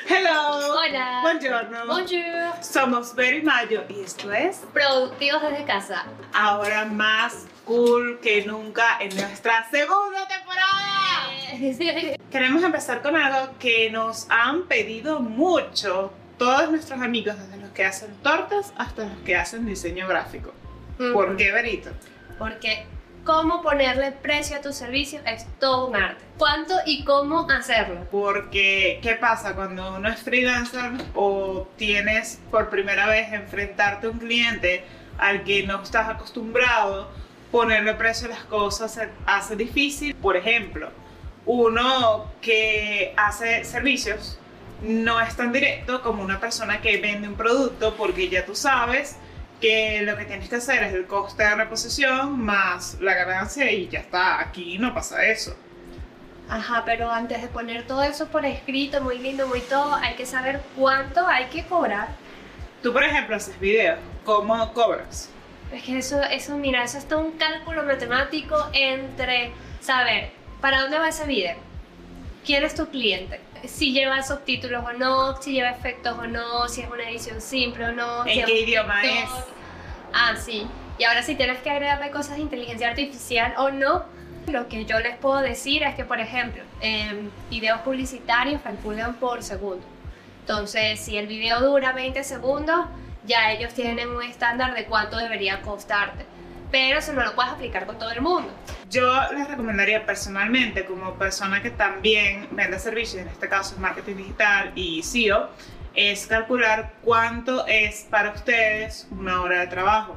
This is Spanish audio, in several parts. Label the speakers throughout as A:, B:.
A: Hello.
B: Hola.
A: Buongiorno.
B: Bonjour.
A: Somos Berry Mayo y esto es
B: Productivos desde casa.
A: ahora más cool que nunca en nuestra segunda temporada. Queremos empezar con algo que nos han pedido mucho todos nuestros amigos, desde los que hacen tortas hasta los que hacen diseño gráfico. ¿Por qué, Berito?
B: Porque cómo ponerle precio a tus servicios es todo un arte. ¿Cuánto y cómo hacerlo?
A: Porque, ¿qué pasa cuando uno es freelancer o tienes por primera vez enfrentarte a un cliente al que no estás acostumbrado? Ponerle precio a las cosas se hace difícil. Por ejemplo, uno que hace servicios no es tan directo como una persona que vende un producto porque ya tú sabes que lo que tienes que hacer es el coste de reposición más la ganancia y ya está, aquí no pasa eso.
B: Ajá, pero antes de poner todo eso por escrito, muy lindo, muy todo, hay que saber cuánto hay que cobrar.
A: Tú, por ejemplo, haces videos, ¿cómo cobras?
B: Es que eso, eso, mira, eso está un cálculo matemático entre saber para dónde va ese video, quién es tu cliente, si lleva subtítulos o no, si lleva efectos o no, si es una edición simple o no.
A: ¿En qué idioma es?
B: Ah, sí. Y ahora si tienes que agregarle cosas de inteligencia artificial o no, lo que yo les puedo decir es que, por ejemplo, en videos publicitarios calculan por segundo. Entonces, si el video dura 20 segundos, ya ellos tienen un estándar de cuánto debería costarte. Pero eso no lo puedes aplicar con todo el mundo.
A: Yo les recomendaría personalmente, como persona que también vende servicios, en este caso es marketing digital y SEO, es calcular cuánto es para ustedes una hora de trabajo,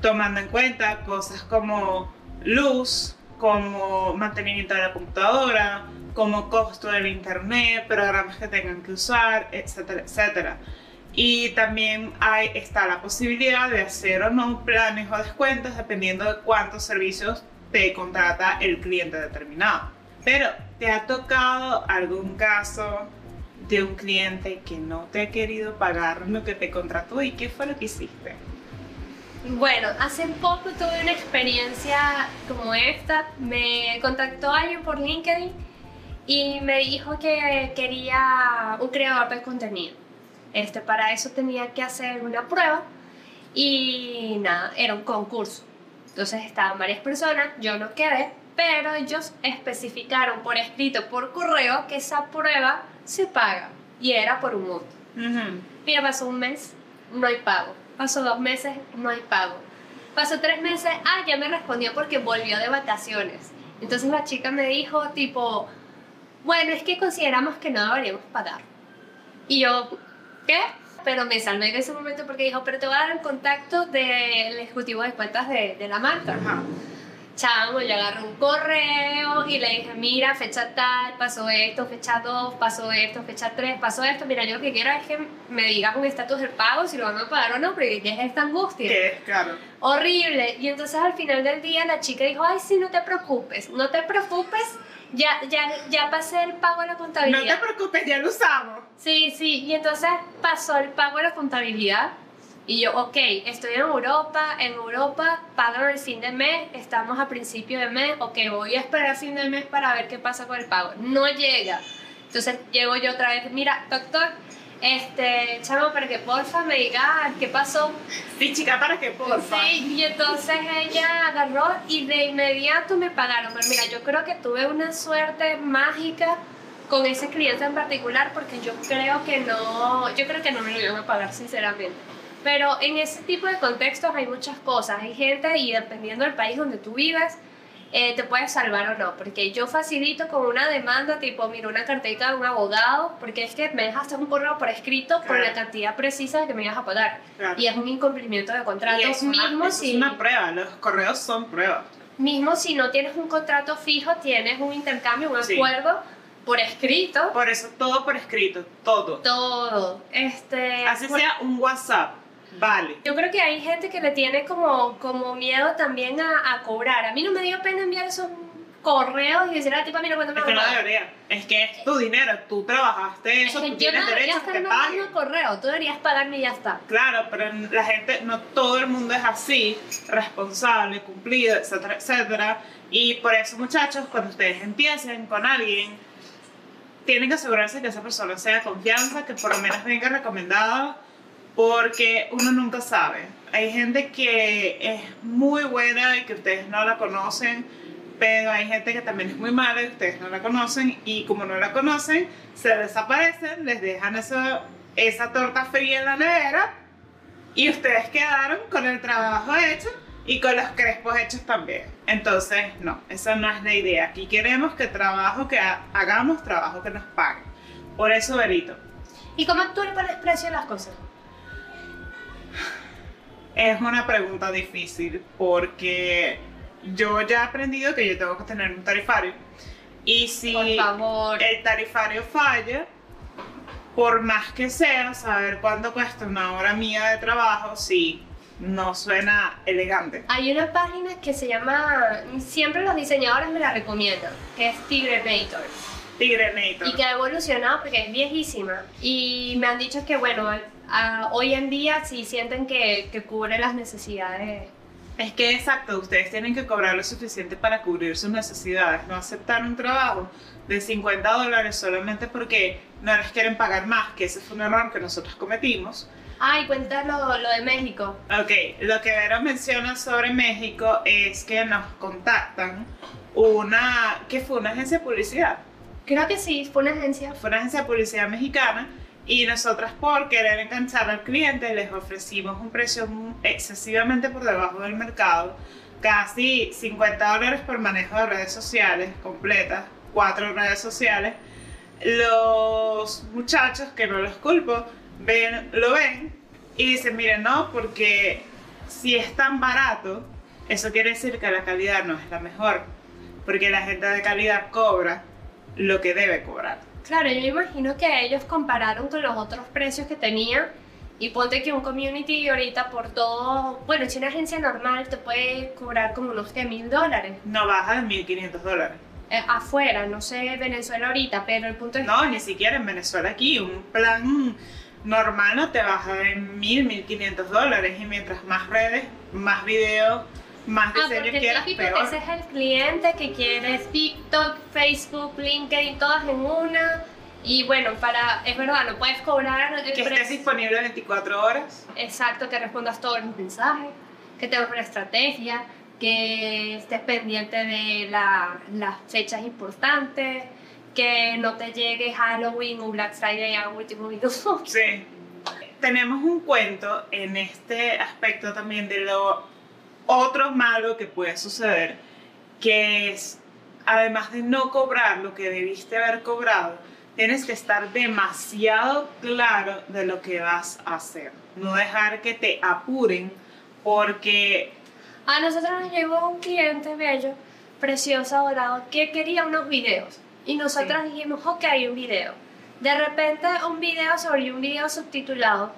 A: tomando en cuenta cosas como luz, como mantenimiento de la computadora, como costo del internet, programas que tengan que usar, etcétera, etcétera. Y también hay, está la posibilidad de hacer o no planes o descuentos dependiendo de cuántos servicios te contrata el cliente determinado. Pero, ¿te ha tocado algún caso de un cliente que no te ha querido pagar lo que te contrató y qué fue lo que hiciste?
B: Bueno, hace poco tuve una experiencia como esta. Me contactó alguien por LinkedIn y me dijo que quería un creador de contenido. Este, para eso tenía que hacer una prueba y nada, era un concurso. Entonces estaban varias personas, yo no quedé, pero ellos especificaron por escrito, por correo, que esa prueba se paga y era por un monto. Mira, pasó un mes, no hay pago. Pasó dos meses, no hay pago. Pasó tres meses, ah, ya me respondió porque volvió de vacaciones. Entonces la chica me dijo, tipo, bueno, es que consideramos que no deberíamos pagar. Y yo, ¿qué? Pero me salvé en ese momento porque dijo, pero te voy a dar el contacto del ejecutivo de cuentas de, la marca. Chamo, yo agarré un correo y le dije, mira, fecha tal, pasó esto, fecha 2, pasó esto, fecha 3, pasó esto. Mira, yo lo que quiero es que me digas un estatus del pago, si lo van a pagar o no, porque ¿qué es esta angustia?
A: Que claro.
B: Horrible. Y entonces al final del día la chica dijo, ay, sí, no te preocupes, no te preocupes, ya, ya, ya pasé el pago de la contabilidad.
A: No te preocupes, ya lo usamos.
B: Sí, sí, y entonces pasó el pago de la contabilidad y yo, ok, estoy en Europa, en Europa pagan el fin de mes, estamos a principio de mes, ok, voy a esperar fin de mes para ver qué pasa con el pago. No llega. Entonces llego yo otra vez, mira, doctor, este, chamo, para que porfa me diga qué pasó.
A: Sí, chica, para que porfa.
B: Sí, y entonces ella agarró y de inmediato me pagaron. Pero mira, yo creo que tuve una suerte mágica con ese cliente en particular porque yo creo que no, yo creo que no me lo iban a pagar sinceramente. Pero en ese tipo de contextos hay muchas cosas. Hay gente y dependiendo del país donde tú vives, eh, te puedes salvar o no. Porque yo facilito con una demanda tipo, mira, una cartita de un abogado, porque es que me dejaste un correo por escrito con
A: Claro.
B: la cantidad precisa que me ibas a pagar.
A: Claro.
B: Y es un incumplimiento de contrato.
A: Y es una,
B: mismo,
A: eso es
B: si,
A: una prueba, los correos son pruebas.
B: mismo si no tienes un contrato fijo, tienes un intercambio, un
A: Sí.
B: acuerdo por escrito.
A: Por eso todo por escrito, todo.
B: Todo. Este,
A: Así
B: por-
A: sea un WhatsApp, vale.
B: Yo creo que hay gente que le tiene como, como miedo también a, a cobrar. A mí no me dio pena enviar esos correos y decir a la tipa, mira, cuánto me
A: Es que no
B: va a pagar?".
A: debería. Es que es tu dinero, tú trabajaste eso,
B: Es que
A: tú tienes
B: no
A: derecho a que te paguen.
B: correo, tú deberías pagarme y ya está.
A: Claro, pero la gente, no todo el mundo es así, responsable, cumplido, etcétera, etcétera. Y por eso, muchachos, cuando ustedes empiecen con alguien, tienen que asegurarse que esa persona sea de confianza, que por lo menos venga recomendada, porque uno nunca sabe. Hay gente que es muy buena y que ustedes no la conocen, pero hay gente que también es muy mala y ustedes no la conocen, y como no la conocen, se desaparecen, les dejan esa, esa torta fría en la nevera, y ustedes quedaron con el trabajo hecho y con los crespos hechos también. Entonces, no, esa no es la idea. Aquí queremos que trabajo que hagamos, trabajo que nos paguen. Por eso, Berito.
B: ¿Y cómo tú le pones precio las cosas?
A: Es una pregunta difícil porque yo ya he aprendido que yo tengo que tener un tarifario. Y si el tarifario falla, por más que sea, saber cuánto cuesta una hora mía de trabajo, sí, no suena elegante.
B: Hay una página que se llama, siempre los diseñadores me la recomiendan, que es Tigrenator.
A: Tigrenator.
B: Y que ha evolucionado porque es viejísima. Y me han dicho que, bueno, hoy en día sí sienten que, que cubre las necesidades.
A: Es que exacto, ustedes tienen que cobrar lo suficiente para cubrir sus necesidades, no aceptar un trabajo de 50 dólares solamente porque no les quieren pagar más, que ese fue un error que nosotros cometimos
B: Ay, cuéntalo lo de México.
A: Ok, lo que Vero menciona sobre México es que nos contactan una, que fue una agencia de publicidad.
B: Creo que sí, fue una agencia.
A: Fue una agencia de publicidad mexicana y nosotras por querer enganchar al cliente les ofrecimos un precio excesivamente por debajo del mercado, casi 50 dólares por manejo de redes sociales completas, cuatro redes sociales. Los muchachos, que no los culpo, ven, lo ven y dicen, miren, no, porque si es tan barato, eso quiere decir que la calidad no es la mejor, porque la gente de calidad cobra lo que debe cobrar.
B: Claro, yo imagino que ellos compararon con los otros precios que tenían y ponte que un community ahorita por todo, bueno, si una agencia normal te puede cobrar como unos de mil dólares.
A: No baja de 1500 dólares.
B: Eh, afuera, no sé Venezuela ahorita, pero el punto es
A: No, ni siquiera en Venezuela aquí, un plan normal no te baja de mil, mil quinientos dólares y mientras más redes, más videos, más
B: ah,
A: diseños quieras, peor.
B: Ese es el cliente que quiere TikTok, Facebook, LinkedIn, todas en una. Y bueno, para, es verdad, no puedes cobrar.
A: que estés disponible 24 horas.
B: Exacto, que respondas todos los mensajes, que tengas una estrategia, que estés pendiente de la, las fechas importantes que no te llegue Halloween o Black Friday a último minuto.
A: Sí. Tenemos un cuento en este aspecto también de lo otro malo que puede suceder, que es, además de no cobrar lo que debiste haber cobrado, tienes que estar demasiado claro de lo que vas a hacer. No dejar que te apuren porque...
B: A nosotros nos llegó un cliente bello, precioso, dorado, que quería unos videos y nosotros dijimos, ok, un video. De repente un video sobre un video subtitulado.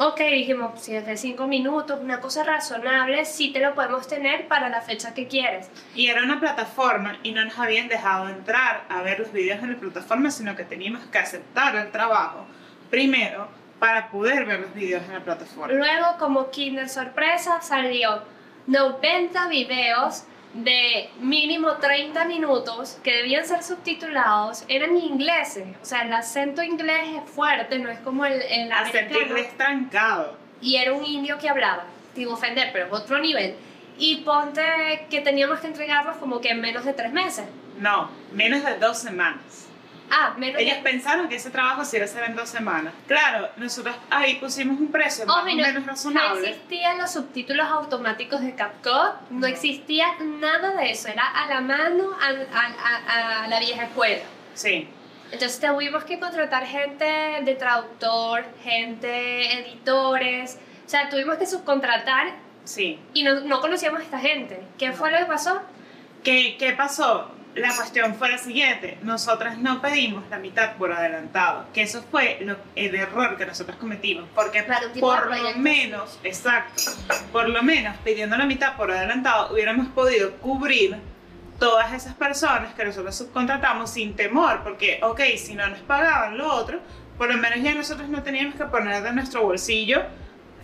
B: Ok, dijimos, si es de 5 minutos, una cosa razonable, sí te lo podemos tener para la fecha que quieres.
A: Y era una plataforma y no nos habían dejado entrar a ver los videos en la plataforma, sino que teníamos que aceptar el trabajo primero para poder ver los videos en la plataforma.
B: Luego, como Kinder sorpresa, salió 90 videos de mínimo 30 minutos que debían ser subtitulados eran ingleses. O sea, el acento inglés es fuerte, no es como el, el
A: acento inglés trancado.
B: Y era un indio que hablaba, digo ofender, pero otro nivel. Y ponte que teníamos que entregarlos como que en menos de tres meses.
A: No, menos de dos semanas.
B: Ah, menos
A: Ellos pensaron que ese trabajo se iba a hacer en dos semanas. Claro, nosotros ahí pusimos un precio más o menos razonable.
B: No existían los subtítulos automáticos de CapCut, no, existía nada de eso, era a la mano, a, a, la vieja escuela.
A: Sí.
B: Entonces tuvimos que contratar gente de traductor, gente, editores, o sea, tuvimos que subcontratar.
A: Sí.
B: Y no, no conocíamos a esta gente. ¿Qué fue lo que pasó?
A: ¿Qué, ¿Qué pasó? La cuestión fue la siguiente, nosotras no pedimos la mitad por adelantado, que eso fue el error que nosotros cometimos, porque por lo menos, exacto, por lo menos pidiendo la mitad por adelantado hubiéramos podido cubrir todas esas personas que nosotros subcontratamos sin temor, porque, ok, si no nos pagaban lo otro, por lo menos ya nosotros no teníamos que poner de nuestro bolsillo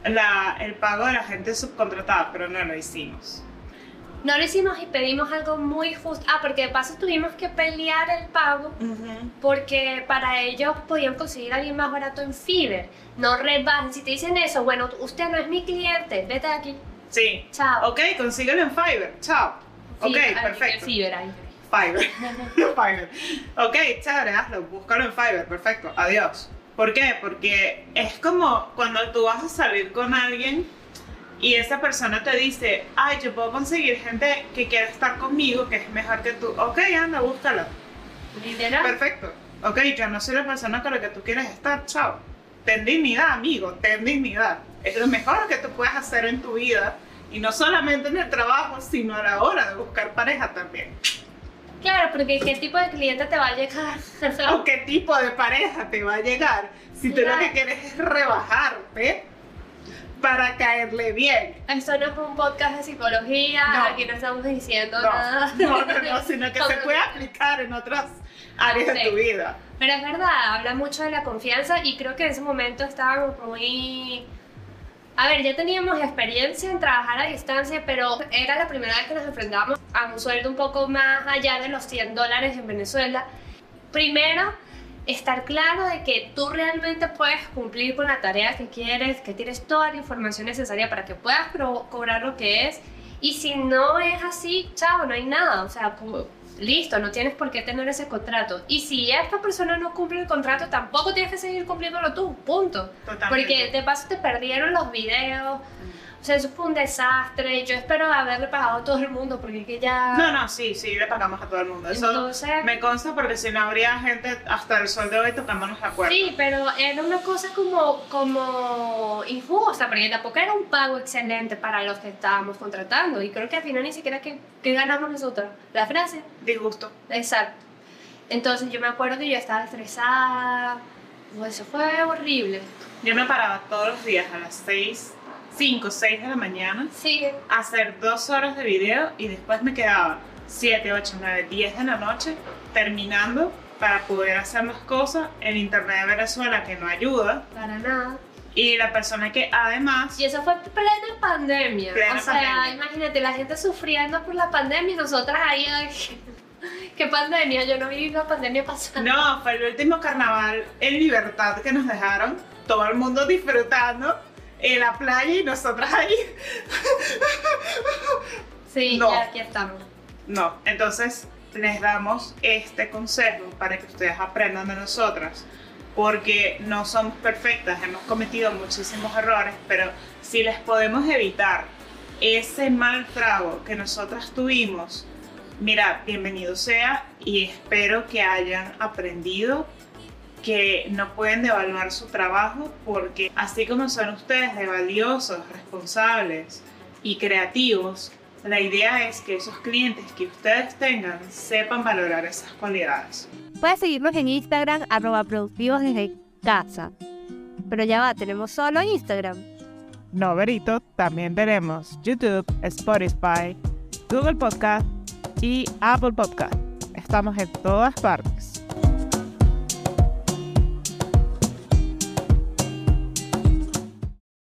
A: la, el pago de la gente subcontratada, pero no lo hicimos.
B: No lo hicimos y pedimos algo muy justo. Ah, porque de paso tuvimos que pelear el pago porque para ellos podían conseguir a alguien más barato en Fiverr. No rebajen. Si te dicen eso, bueno, usted no es mi cliente, vete de aquí.
A: Sí.
B: Chao.
A: Ok, consíguelo en Fiverr. Chao. Ok, perfecto.
B: Fiverr ahí.
A: Fiverr. Fiverr. Ok, chévere, hazlo. Búscalo en Fiverr. Perfecto. Adiós. ¿Por qué? Porque es como cuando tú vas a salir con alguien y esa persona te dice, ay, yo puedo conseguir gente que quiere estar conmigo, que es mejor que tú. Ok, anda, búscala.
B: Literal.
A: Perfecto. Ok, yo no soy la persona con la que tú quieres estar. Chao. Ten dignidad, amigo. Ten dignidad. Es lo mejor que tú puedes hacer en tu vida. Y no solamente en el trabajo, sino a la hora de buscar pareja también.
B: Claro, porque ¿qué tipo de cliente te va a llegar?
A: o qué tipo de pareja te va a llegar si tú lo que quieres es rebajarte para caerle bien.
B: Esto no es un podcast de psicología,
A: No.
B: aquí no estamos diciendo
A: No,
B: nada.
A: no, no, no, sino que se puede aplicar en otras áreas de
B: Sí.
A: tu vida.
B: Pero es verdad, habla mucho de la confianza y creo que en ese momento estábamos muy... A ver, ya teníamos experiencia en trabajar a distancia, pero era la primera vez que nos enfrentábamos a un sueldo un poco más allá de los 100 dólares en Venezuela. Primero, estar claro de que tú realmente puedes cumplir con la tarea que quieres, que tienes toda la información necesaria para que puedas cobrar lo que es. Y si no es así, chao, no hay nada. O sea, como, listo, no tienes por qué tener ese contrato. Y si esta persona no cumple el contrato, tampoco tienes que seguir cumpliéndolo tú, punto.
A: Totalmente.
B: Porque de paso te perdieron los videos. O sea, eso fue un desastre. Yo espero haberle pagado a todo el mundo porque es que ya...
A: No, no, sí, sí, le pagamos a todo el mundo. Eso
B: Entonces-
A: me consta porque si no habría gente hasta el sol de hoy tocándonos la cuerda.
B: Sí, pero era una cosa como, como injusta, porque tampoco era un pago excelente para los que estábamos contratando. Y creo que al final ni siquiera que, que ganamos nosotros. La Francia.
A: Disgusto.
B: Exacto. Entonces yo me acuerdo que yo estaba estresada. Pues eso fue horrible.
A: Yo me paraba todos los días a las 6, 5, 6 de la mañana
B: Sí,
A: a hacer dos horas de video y después me quedaba 7, 8, 9, 10 de la noche terminando para poder hacer las cosas. El internet de Venezuela que no ayuda
B: para nada.
A: y la persona que además...
B: Y eso fue plena pandemia.
A: Plena
B: o sea,
A: pandemia.
B: imagínate, la gente sufriendo por la pandemia y nosotras ahí. ¿Qué pandemia? Yo no viví la pandemia pasada.
A: No, fue el último carnaval en libertad que nos dejaron. Todo el mundo disfrutando en la playa y nosotras ahí.
B: Sí,
A: No.
B: aquí estamos.
A: No, entonces les damos este consejo para que ustedes aprendan de nosotras. Porque no somos perfectas, hemos cometido muchísimos errores, pero si les podemos evitar ese mal trago que nosotras tuvimos, mira, bienvenido sea y espero que hayan aprendido que no pueden devaluar su trabajo porque así como son ustedes de valiosos, responsables y creativos, la idea es que esos clientes que ustedes tengan sepan valorar esas cualidades.
C: Puedes seguirnos en Instagram, arroba productivos desde casa. Pero ya va, tenemos solo Instagram.
A: No, Verito, también tenemos YouTube, Spotify, Google Podcast y Apple Podcast. Estamos en todas partes.